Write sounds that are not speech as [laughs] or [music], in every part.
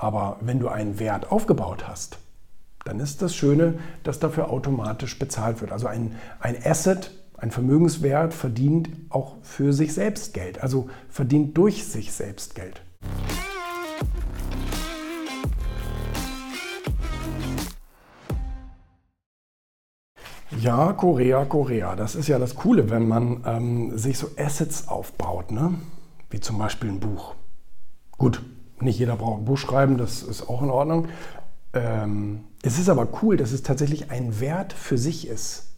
Aber wenn du einen Wert aufgebaut hast, dann ist das Schöne, dass dafür automatisch bezahlt wird. Also ein, ein Asset, ein Vermögenswert verdient auch für sich selbst Geld, also verdient durch sich selbst Geld. Ja, Korea, Korea. Das ist ja das Coole, wenn man ähm, sich so Assets aufbaut, ne? wie zum Beispiel ein Buch. Gut, nicht jeder braucht ein Buch schreiben, das ist auch in Ordnung. Ähm, es ist aber cool, dass es tatsächlich ein Wert für sich ist.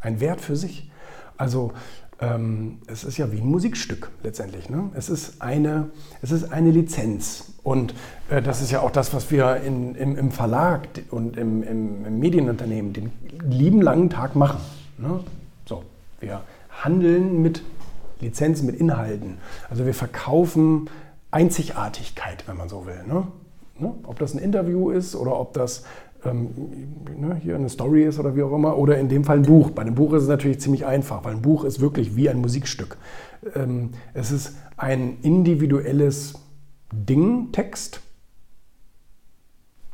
Ein Wert für sich. Also ähm, es ist ja wie ein Musikstück letztendlich. Ne? Es, ist eine, es ist eine Lizenz. Und äh, das ist ja auch das, was wir in, im, im, Verlag und im, im, im, Medienunternehmen den lieben langen Tag machen. Ne? So, wir handeln mit Lizenzen, mit Inhalten. Also wir verkaufen Einzigartigkeit, wenn man so will. Ne? Ne? Ob das ein Interview ist oder ob das ähm, ne, hier eine Story ist oder wie auch immer, oder in dem Fall ein Buch. Bei einem Buch ist es natürlich ziemlich einfach, weil ein Buch ist wirklich wie ein Musikstück. Ähm, es ist ein individuelles Ding, Text,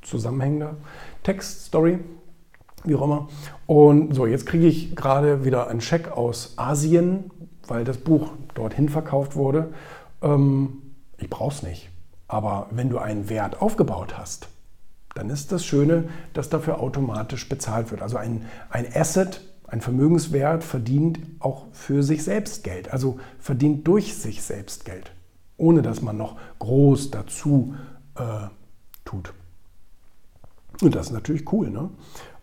zusammenhängender Text, Story, wie auch immer. Und so, jetzt kriege ich gerade wieder einen Scheck aus Asien, weil das Buch dorthin verkauft wurde. Ähm, ich brauche es nicht. Aber wenn du einen Wert aufgebaut hast, dann ist das Schöne, dass dafür automatisch bezahlt wird. Also ein, ein Asset, ein Vermögenswert verdient auch für sich selbst Geld, also verdient durch sich selbst Geld, ohne dass man noch groß dazu äh, tut. Und das ist natürlich cool. Ne?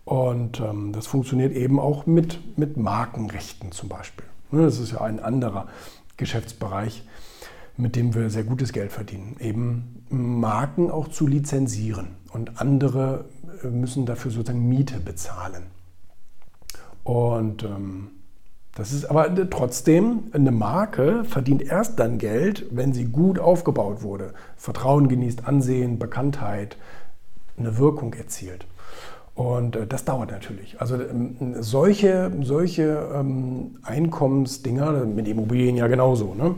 Und ähm, das funktioniert eben auch mit, mit Markenrechten zum Beispiel. Ne, das ist ja ein anderer Geschäftsbereich mit dem wir sehr gutes Geld verdienen, eben Marken auch zu lizenzieren und andere äh, müssen dafür sozusagen Miete bezahlen. Und ähm, das ist aber trotzdem, eine Marke verdient erst dann Geld, wenn sie gut aufgebaut wurde, Vertrauen genießt, Ansehen, Bekanntheit, eine Wirkung erzielt. Und äh, das dauert natürlich. Also ähm, solche, solche ähm, Einkommensdinger, mit Immobilien ja genauso, ne,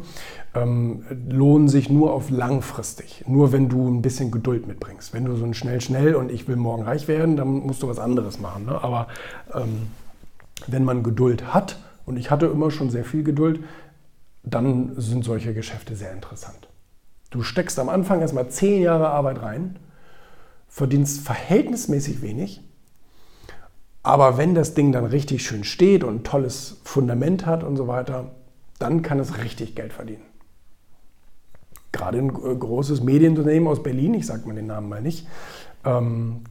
ähm, lohnen sich nur auf langfristig. Nur wenn du ein bisschen Geduld mitbringst. Wenn du so ein schnell, schnell und ich will morgen reich werden, dann musst du was anderes machen. Ne? Aber ähm, wenn man Geduld hat, und ich hatte immer schon sehr viel Geduld, dann sind solche Geschäfte sehr interessant. Du steckst am Anfang erstmal zehn Jahre Arbeit rein, verdienst verhältnismäßig wenig aber wenn das Ding dann richtig schön steht und ein tolles Fundament hat und so weiter, dann kann es richtig Geld verdienen. Gerade ein großes Medienunternehmen aus Berlin, ich sage mal den Namen mal nicht, ähm,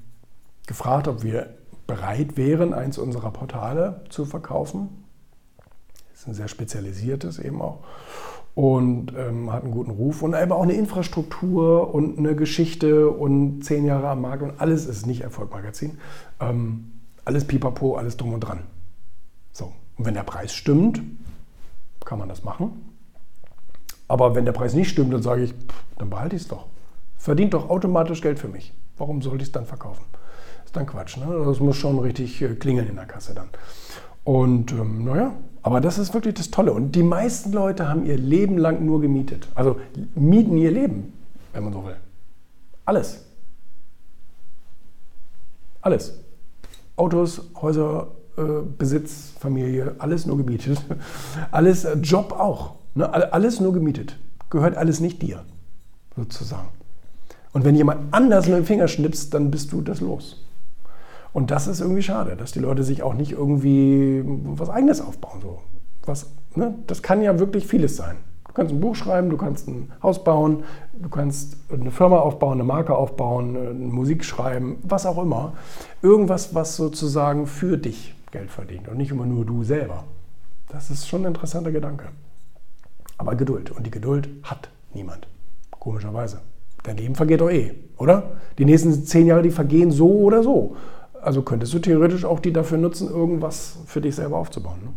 gefragt, ob wir bereit wären, eins unserer Portale zu verkaufen. Das ist ein sehr spezialisiertes eben auch und ähm, hat einen guten Ruf und eben auch eine Infrastruktur und eine Geschichte und zehn Jahre am Markt und alles ist nicht Erfolgmagazin. Ähm, alles pipapo, alles drum und dran. So, und wenn der Preis stimmt, kann man das machen. Aber wenn der Preis nicht stimmt, dann sage ich, pff, dann behalte ich es doch. Verdient doch automatisch Geld für mich. Warum sollte ich es dann verkaufen? Ist dann Quatsch. Ne? Das muss schon richtig äh, klingeln in der Kasse dann. Und ähm, naja, aber das ist wirklich das Tolle. Und die meisten Leute haben ihr Leben lang nur gemietet. Also mieten ihr Leben, wenn man so will. Alles. Alles. Autos, Häuser, äh, Besitz, Familie, alles nur gemietet. [laughs] Alles, äh, Job auch. Ne? Alles nur gemietet. Gehört alles nicht dir, sozusagen. Und wenn jemand anders mit dem Finger schnippst, dann bist du das los. Und das ist irgendwie schade, dass die Leute sich auch nicht irgendwie was Eigenes aufbauen. So. Was, ne? Das kann ja wirklich vieles sein kannst ein Buch schreiben, du kannst ein Haus bauen, du kannst eine Firma aufbauen, eine Marke aufbauen, eine Musik schreiben, was auch immer. Irgendwas, was sozusagen für dich Geld verdient und nicht immer nur du selber. Das ist schon ein interessanter Gedanke. Aber Geduld. Und die Geduld hat niemand. Komischerweise. Dein Leben vergeht doch eh, oder? Die nächsten zehn Jahre, die vergehen so oder so. Also könntest du theoretisch auch die dafür nutzen, irgendwas für dich selber aufzubauen. Ne?